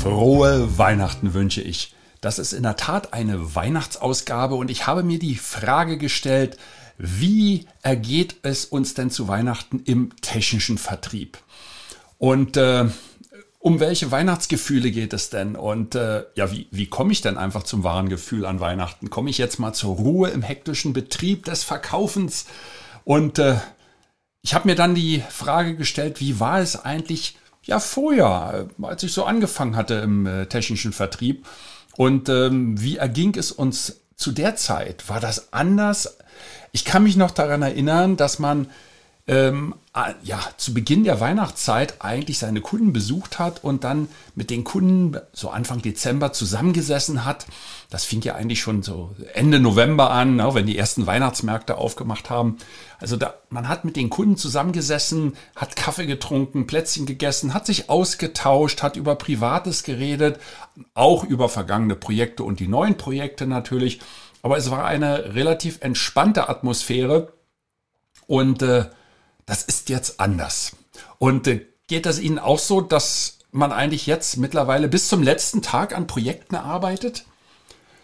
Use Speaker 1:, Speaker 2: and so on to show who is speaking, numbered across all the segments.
Speaker 1: Frohe Weihnachten wünsche ich. Das ist in der Tat eine Weihnachtsausgabe und ich habe mir die Frage gestellt, wie ergeht es uns denn zu Weihnachten im technischen Vertrieb? Und äh, um welche Weihnachtsgefühle geht es denn? Und äh, ja, wie, wie komme ich denn einfach zum wahren Gefühl an Weihnachten? Komme ich jetzt mal zur Ruhe im hektischen Betrieb des Verkaufens? Und äh, ich habe mir dann die Frage gestellt, wie war es eigentlich ja vorher, als ich so angefangen hatte im äh, technischen Vertrieb? Und ähm, wie erging es uns zu der Zeit? War das anders? Ich kann mich noch daran erinnern, dass man ähm, ja, zu Beginn der Weihnachtszeit eigentlich seine Kunden besucht hat und dann mit den Kunden so Anfang Dezember zusammengesessen hat. Das fing ja eigentlich schon so Ende November an, ne, wenn die ersten Weihnachtsmärkte aufgemacht haben. Also da, man hat mit den Kunden zusammengesessen, hat Kaffee getrunken, Plätzchen gegessen, hat sich ausgetauscht, hat über Privates geredet, auch über vergangene Projekte und die neuen Projekte natürlich. Aber es war eine relativ entspannte Atmosphäre und äh, das ist jetzt anders. Und äh, geht das Ihnen auch so, dass man eigentlich jetzt mittlerweile bis zum letzten Tag an Projekten arbeitet?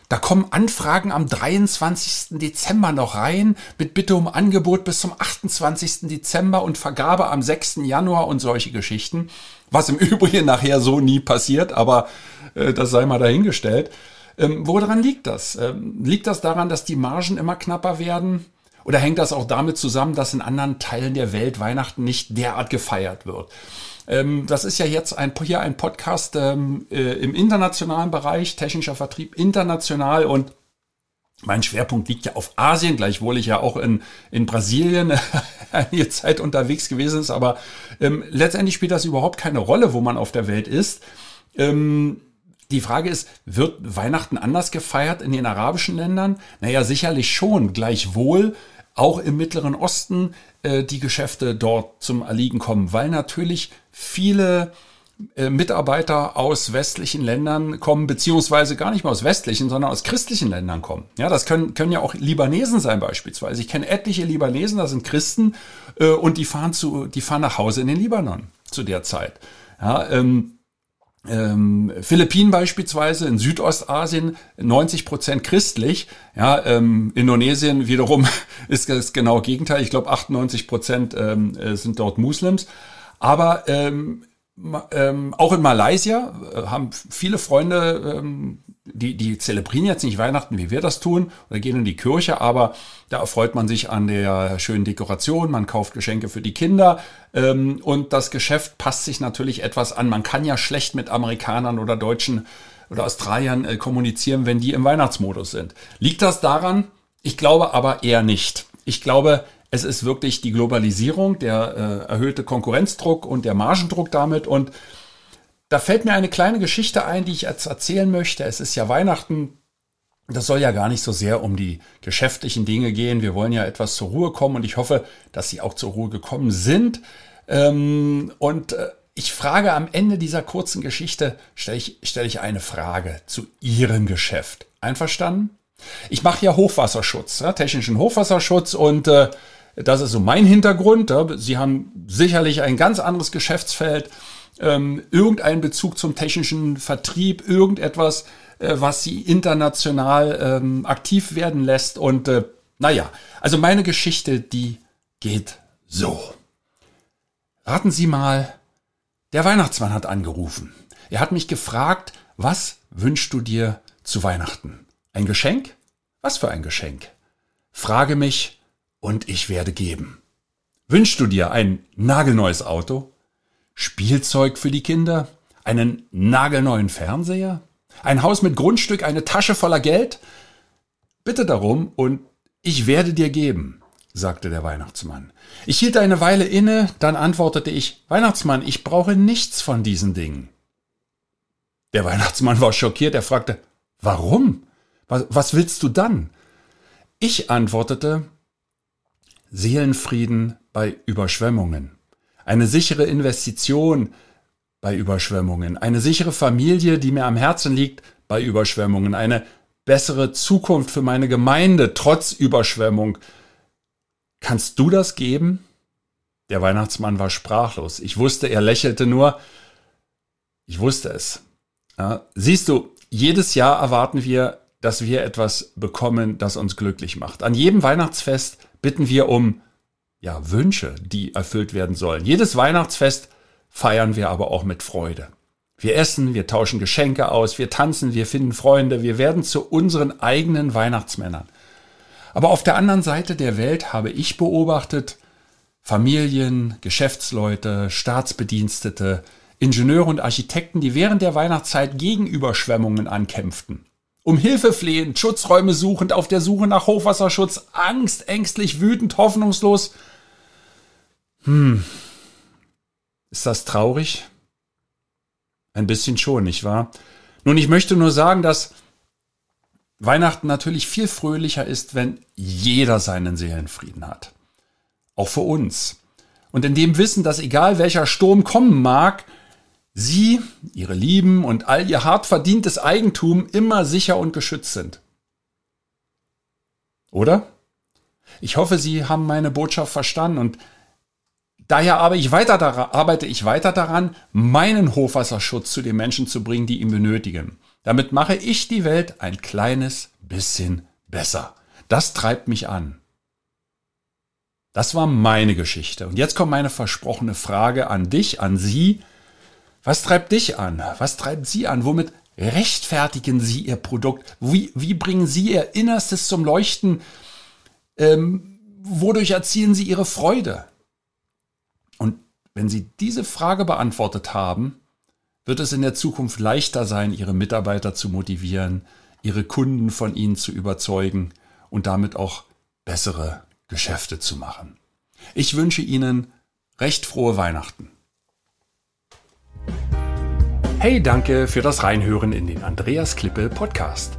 Speaker 1: Da kommen Anfragen am 23. Dezember noch rein mit Bitte um Angebot bis zum 28. Dezember und Vergabe am 6. Januar und solche Geschichten. Was im Übrigen nachher so nie passiert, aber äh, das sei mal dahingestellt. Ähm, woran liegt das? Ähm, liegt das daran, dass die Margen immer knapper werden? Oder hängt das auch damit zusammen, dass in anderen Teilen der Welt Weihnachten nicht derart gefeiert wird? Ähm, das ist ja jetzt ein, hier ein Podcast ähm, äh, im internationalen Bereich, technischer Vertrieb international und mein Schwerpunkt liegt ja auf Asien, gleichwohl ich ja auch in, in Brasilien einige Zeit unterwegs gewesen ist, aber ähm, letztendlich spielt das überhaupt keine Rolle, wo man auf der Welt ist. Ähm, die Frage ist, wird Weihnachten anders gefeiert in den arabischen Ländern? Naja, sicherlich schon. Gleichwohl auch im Mittleren Osten äh, die Geschäfte dort zum Erliegen kommen, weil natürlich viele äh, Mitarbeiter aus westlichen Ländern kommen, beziehungsweise gar nicht mehr aus westlichen, sondern aus christlichen Ländern kommen. Ja, das können, können ja auch Libanesen sein beispielsweise. Ich kenne etliche Libanesen, das sind Christen, äh, und die fahren zu, die fahren nach Hause in den Libanon zu der Zeit. Ja, ähm, ähm, Philippinen beispielsweise, in Südostasien 90 Prozent christlich. Ja, ähm, Indonesien wiederum ist das genau Gegenteil. Ich glaube 98 Prozent ähm, äh, sind dort Muslims. Aber ähm, ähm, auch in Malaysia äh, haben viele Freunde ähm, die, die zelebrieren jetzt nicht Weihnachten, wie wir das tun, oder gehen in die Kirche, aber da erfreut man sich an der schönen Dekoration, man kauft Geschenke für die Kinder ähm, und das Geschäft passt sich natürlich etwas an. Man kann ja schlecht mit Amerikanern oder Deutschen oder Australiern äh, kommunizieren, wenn die im Weihnachtsmodus sind. Liegt das daran? Ich glaube aber eher nicht. Ich glaube, es ist wirklich die Globalisierung, der äh, erhöhte Konkurrenzdruck und der Margendruck damit und da fällt mir eine kleine Geschichte ein, die ich jetzt erzählen möchte. Es ist ja Weihnachten. Das soll ja gar nicht so sehr um die geschäftlichen Dinge gehen. Wir wollen ja etwas zur Ruhe kommen und ich hoffe, dass Sie auch zur Ruhe gekommen sind. Ähm, und äh, ich frage am Ende dieser kurzen Geschichte, stelle ich, stelle ich eine Frage zu Ihrem Geschäft. Einverstanden? Ich mache ja Hochwasserschutz, technischen Hochwasserschutz und äh, das ist so mein Hintergrund. Sie haben sicherlich ein ganz anderes Geschäftsfeld ähm, irgendeinen Bezug zum technischen Vertrieb, irgendetwas, äh, was sie international ähm, aktiv werden lässt. Und äh, naja, also meine Geschichte, die geht so. Raten Sie mal, der Weihnachtsmann hat angerufen. Er hat mich gefragt, was wünschst du dir zu Weihnachten? Ein Geschenk? Was für ein Geschenk? Frage mich und ich werde geben. Wünschst du dir ein nagelneues Auto? Spielzeug für die Kinder, einen nagelneuen Fernseher, ein Haus mit Grundstück, eine Tasche voller Geld? Bitte darum und ich werde dir geben, sagte der Weihnachtsmann. Ich hielt eine Weile inne, dann antwortete ich, Weihnachtsmann, ich brauche nichts von diesen Dingen. Der Weihnachtsmann war schockiert. Er fragte, warum? Was, was willst du dann? Ich antwortete, Seelenfrieden bei Überschwemmungen, eine sichere Investition bei Überschwemmungen, eine sichere Familie, die mir am Herzen liegt bei Überschwemmungen, eine bessere Zukunft für meine Gemeinde trotz Überschwemmung. Kannst du das geben? Der Weihnachtsmann war sprachlos. Ich wusste, er lächelte nur. Ich wusste es. Ja, siehst du, jedes Jahr erwarten wir, dass wir etwas bekommen, das uns glücklich macht. An jedem Weihnachtsfest bitten wir um ja, Wünsche, die erfüllt werden sollen. Jedes Weihnachtsfest feiern wir aber auch mit Freude. Wir essen, wir tauschen Geschenke aus, wir tanzen, wir finden Freunde, wir werden zu unseren eigenen Weihnachtsmännern. Aber auf der anderen Seite der Welt habe ich beobachtet, Familien, Geschäftsleute, Staatsbedienstete, Ingenieure und Architekten, die während der Weihnachtszeit gegen Überschwemmungen ankämpften. Um Hilfe flehend, Schutzräume suchend, auf der Suche nach Hochwasserschutz, Angst, ängstlich, wütend, hoffnungslos. Hm. Ist das traurig? Ein bisschen schon, nicht wahr? Nun, ich möchte nur sagen, dass Weihnachten natürlich viel fröhlicher ist, wenn jeder seinen Seelenfrieden hat. Auch für uns. Und in dem Wissen, dass egal welcher Sturm kommen mag, Sie, Ihre Lieben und all Ihr hart verdientes Eigentum immer sicher und geschützt sind. Oder? Ich hoffe, Sie haben meine Botschaft verstanden und Daher arbeite ich, weiter daran, arbeite ich weiter daran, meinen Hochwasserschutz zu den Menschen zu bringen, die ihn benötigen. Damit mache ich die Welt ein kleines bisschen besser. Das treibt mich an. Das war meine Geschichte. Und jetzt kommt meine versprochene Frage an dich, an Sie. Was treibt dich an? Was treibt Sie an? Womit rechtfertigen Sie Ihr Produkt? Wie, wie bringen Sie Ihr Innerstes zum Leuchten? Ähm, wodurch erzielen Sie Ihre Freude? Wenn Sie diese Frage beantwortet haben, wird es in der Zukunft leichter sein, Ihre Mitarbeiter zu motivieren, Ihre Kunden von Ihnen zu überzeugen und damit auch bessere Geschäfte zu machen. Ich wünsche Ihnen recht frohe Weihnachten. Hey, danke für das Reinhören in den Andreas Klippe Podcast.